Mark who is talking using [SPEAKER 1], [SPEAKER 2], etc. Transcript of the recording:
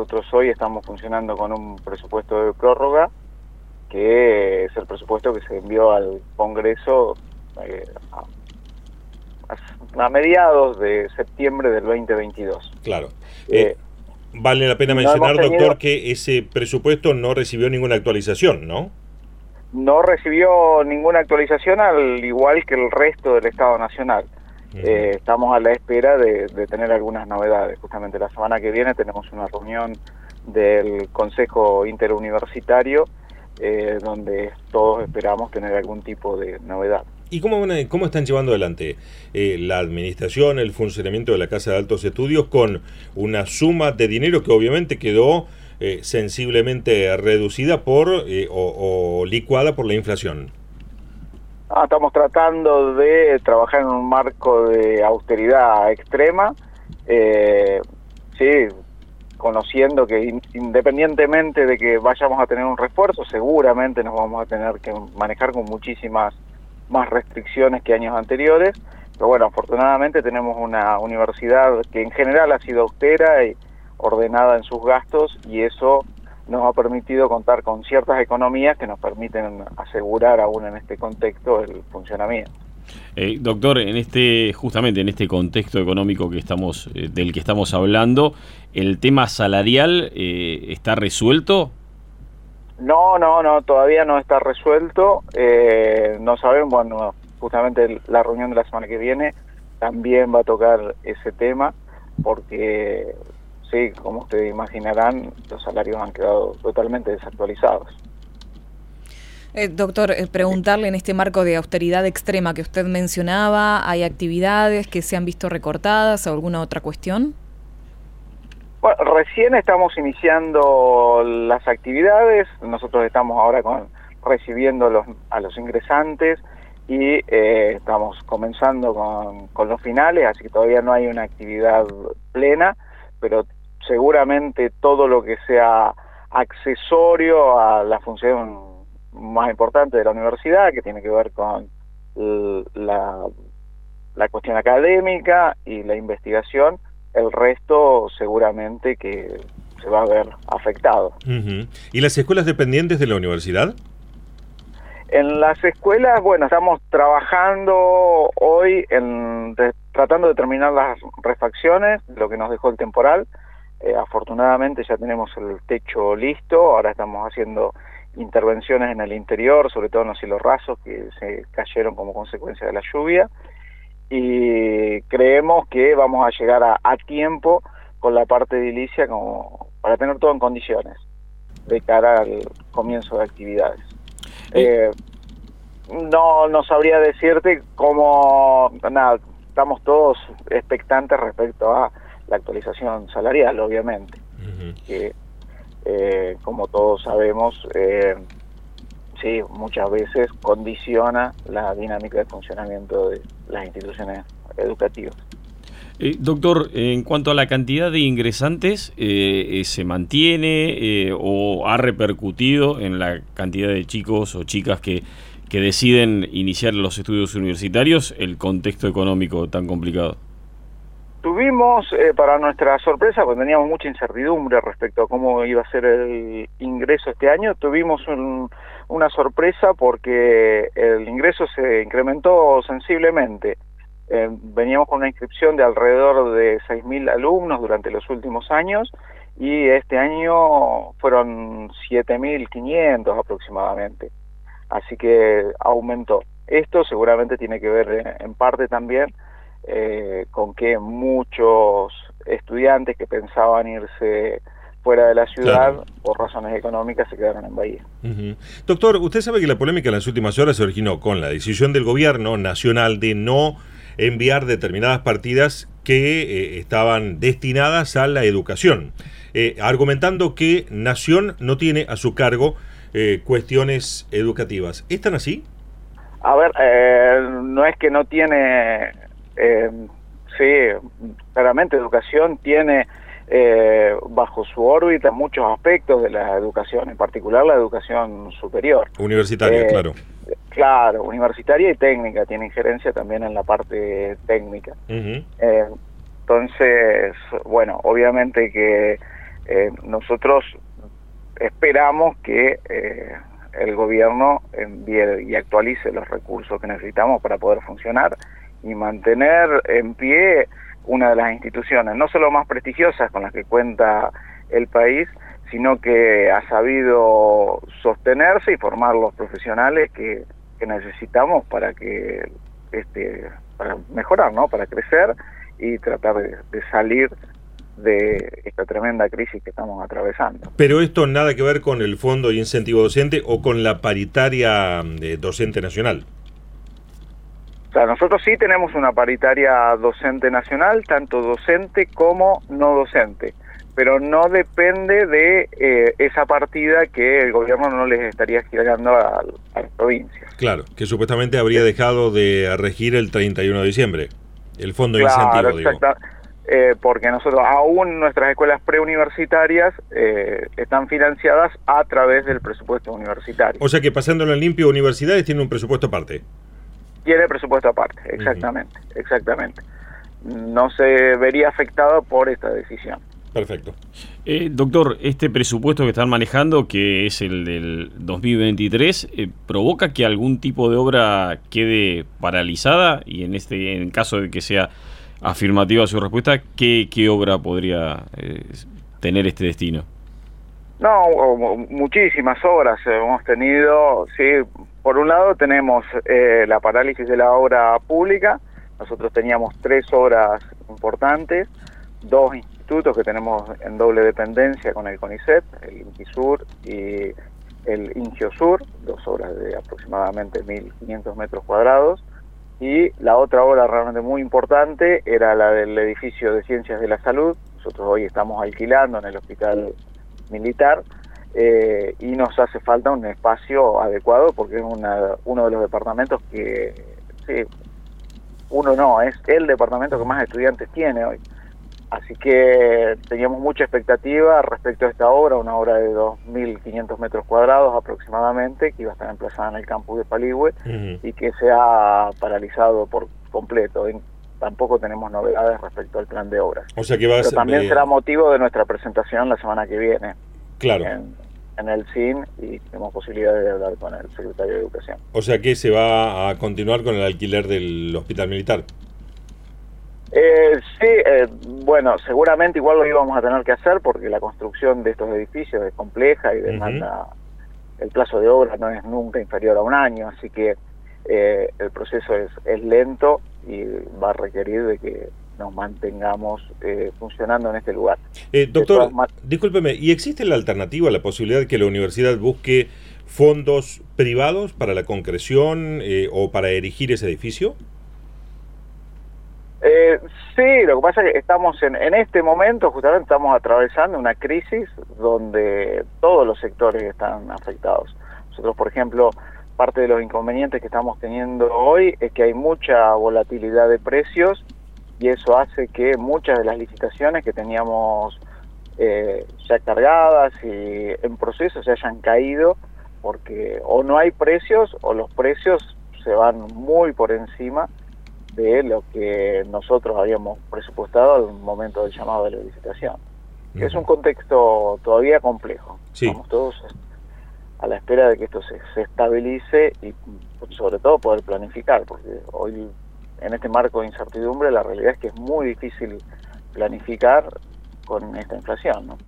[SPEAKER 1] nosotros hoy estamos funcionando con un presupuesto de prórroga, que es el presupuesto que se envió al Congreso eh, a, mediados de septiembre del 2022.
[SPEAKER 2] Claro. Eh, vale la pena mencionar, doctor, que ese presupuesto no recibió ninguna actualización, ¿no?
[SPEAKER 1] No recibió ninguna actualización, al igual que el resto del Estado Nacional. Eh, estamos a la espera de, tener algunas novedades. Justamente la semana que viene tenemos una reunión del Consejo Interuniversitario eh, donde todos esperamos tener algún tipo de novedad.
[SPEAKER 2] ¿Y cómo, cómo están llevando adelante eh, la administración, el funcionamiento de la Casa de Altos Estudios con una suma de dinero que obviamente quedó sensiblemente reducida por o licuada por la inflación?
[SPEAKER 1] Ah, estamos tratando de trabajar en un marco de austeridad extrema, eh, sí, conociendo que independientemente de que vayamos a tener un refuerzo, seguramente nos vamos a tener que manejar con muchísimas más restricciones que años anteriores, pero bueno, afortunadamente tenemos una universidad que en general ha sido austera y ordenada en sus gastos y eso nos ha permitido contar con ciertas economías que nos permiten asegurar aún en este contexto el funcionamiento.
[SPEAKER 3] Eh, doctor, en este justamente en este contexto económico que estamos eh, del que estamos hablando, el tema salarial eh, está resuelto.
[SPEAKER 1] No, no, no, todavía no está resuelto. no sabemos, bueno, justamente la reunión de la semana que viene también va a tocar ese tema porque sí, como ustedes imaginarán, los salarios han quedado totalmente desactualizados.
[SPEAKER 4] Eh, doctor, eh, preguntarle en este marco de austeridad extrema que usted mencionaba, ¿hay actividades que se han visto recortadas o alguna otra cuestión?
[SPEAKER 1] Bueno, recién estamos iniciando las actividades, nosotros estamos ahora con, recibiendo los, a los ingresantes y eh, estamos comenzando con, con los finales, así que todavía no hay una actividad plena, pero seguramente todo lo que sea accesorio a la función más importante de la universidad, que tiene que ver con la, la cuestión académica y la investigación, el resto seguramente que se va a ver afectado.
[SPEAKER 2] ¿Y las escuelas dependientes de la universidad?
[SPEAKER 1] En las escuelas, bueno, estamos trabajando hoy en tratando de terminar las refacciones, lo que nos dejó el temporal. Eh, afortunadamente ya tenemos el techo listo, ahora estamos haciendo intervenciones en el interior, sobre todo en los cielos rasos que se cayeron como consecuencia de la lluvia y creemos que vamos a llegar a, tiempo con la parte edilicia como para tener todo en condiciones de cara al comienzo de actividades. Eh, no, no sabría decirte cómo, nada, estamos todos expectantes respecto a la actualización salarial, obviamente, que eh, como todos sabemos, eh, sí, muchas veces condiciona la dinámica de funcionamiento de las instituciones educativas.
[SPEAKER 3] Eh, doctor, en cuanto a la cantidad de ingresantes, ¿se mantiene o ha repercutido en la cantidad de chicos o chicas que, que deciden iniciar los estudios universitarios el contexto económico tan complicado?
[SPEAKER 1] Tuvimos, eh, para nuestra sorpresa, pues teníamos mucha incertidumbre respecto a cómo iba a ser el ingreso este año, tuvimos una sorpresa porque el ingreso se incrementó sensiblemente. Eh, veníamos con una inscripción de alrededor de 6.000 alumnos durante los últimos años y este año fueron 7.500 aproximadamente. Así que aumentó. Esto seguramente tiene que ver eh, en parte también eh, con que muchos estudiantes que pensaban irse fuera de la ciudad por razones económicas se quedaron en Bahía.
[SPEAKER 2] Doctor, usted sabe que la polémica en las últimas horas se originó con la decisión del gobierno nacional de no enviar determinadas partidas que eh, estaban destinadas a la educación, eh, argumentando que Nación no tiene a su cargo cuestiones educativas. ¿Están así?
[SPEAKER 1] A ver, no es que no tiene eh, sí, claramente educación tiene eh, bajo su órbita muchos aspectos de la educación, en particular la educación superior.
[SPEAKER 2] Universitaria,
[SPEAKER 1] eh,
[SPEAKER 2] claro.
[SPEAKER 1] Claro, universitaria y técnica, tiene injerencia también en la parte técnica. Eh, entonces, bueno, obviamente que Eh, nosotros esperamos que eh, el gobierno envíe y actualice los recursos que necesitamos para poder funcionar y mantener en pie una de las instituciones, no solo más prestigiosas con las que cuenta el país, sino que ha sabido sostenerse y formar los profesionales que, necesitamos para que este para mejorar, ¿no? Para crecer y tratar de, salir de esta tremenda crisis que estamos atravesando.
[SPEAKER 2] Pero esto nada que ver con el Fondo de Incentivo Docente o con la paritaria eh, docente nacional.
[SPEAKER 1] O sea, nosotros sí tenemos una paritaria docente nacional, tanto docente como no docente pero no depende de eh, esa partida que el gobierno no les estaría girando a, las provincias.
[SPEAKER 2] Claro, que supuestamente habría dejado de regir el 31 de diciembre, el fondo de incentivo. Exacto,
[SPEAKER 1] eh, porque nosotros, aún nuestras escuelas preuniversitarias eh, están financiadas a través del presupuesto universitario.
[SPEAKER 2] O sea que pasándolo en limpio, universidades tienen un presupuesto aparte.
[SPEAKER 1] Tiene presupuesto aparte, exactamente, exactamente. No se vería afectado por esta decisión.
[SPEAKER 2] Perfecto.
[SPEAKER 3] Eh, doctor, este presupuesto que están manejando, que es el del 2023, eh, ¿provoca que algún tipo de obra quede paralizada? Y en este en caso de que sea afirmativa su respuesta, ¿qué, qué obra podría eh, tener este destino?
[SPEAKER 1] No, muchísimas obras hemos tenido. Sí, por un lado tenemos la parálisis de la obra pública. Nosotros teníamos tres obras importantes, dos que tenemos en doble dependencia con el CONICET, el INTISUR y el INGIOSUR, dos obras de aproximadamente 1.500 metros cuadrados. Y la otra obra realmente muy importante era la del edificio de Ciencias de la Salud. Nosotros hoy estamos alquilando en el hospital militar eh, y nos hace falta un espacio adecuado porque es una, uno de los departamentos que, sí, uno no, es el departamento que más estudiantes tiene hoy. Así que teníamos mucha expectativa respecto a esta obra, una obra de 2.500 metros cuadrados aproximadamente, que iba a estar emplazada en el campus de Paligüe y que se ha paralizado por completo. tampoco tenemos novedades respecto al plan de obras.
[SPEAKER 2] O sea que va a
[SPEAKER 1] Pero también será motivo de nuestra presentación la semana que viene.
[SPEAKER 2] Claro.
[SPEAKER 1] En, en el CIN y tenemos posibilidad de hablar con el secretario de Educación.
[SPEAKER 2] O sea que se va a continuar con el alquiler del hospital militar.
[SPEAKER 1] Eh, sí, eh, bueno, seguramente igual lo íbamos a tener que hacer porque la construcción de estos edificios es compleja y demanda, el plazo de obra no es nunca inferior a un año, así que eh, el proceso es, es lento y va a requerir de que nos mantengamos eh, funcionando en este lugar.
[SPEAKER 2] doctor, discúlpeme, ¿y existe la alternativa, la posibilidad de que la universidad busque fondos privados para la concreción o para erigir ese edificio?
[SPEAKER 1] Eh, sí, lo que pasa es que estamos en, en este momento, justamente estamos atravesando una crisis donde todos los sectores están afectados. Nosotros, por ejemplo, parte de los inconvenientes que estamos teniendo hoy es que hay mucha volatilidad de precios y eso hace que muchas de las licitaciones que teníamos eh, ya cargadas y en proceso se hayan caído porque o no hay precios o los precios se van muy por encima de lo que nosotros habíamos presupuestado al momento del llamado de la licitación. Es un contexto todavía complejo. Estamos todos a la espera de que esto se, se estabilice y sobre todo poder planificar, porque hoy en este marco de incertidumbre la realidad es que es muy difícil planificar con esta inflación. ¿no?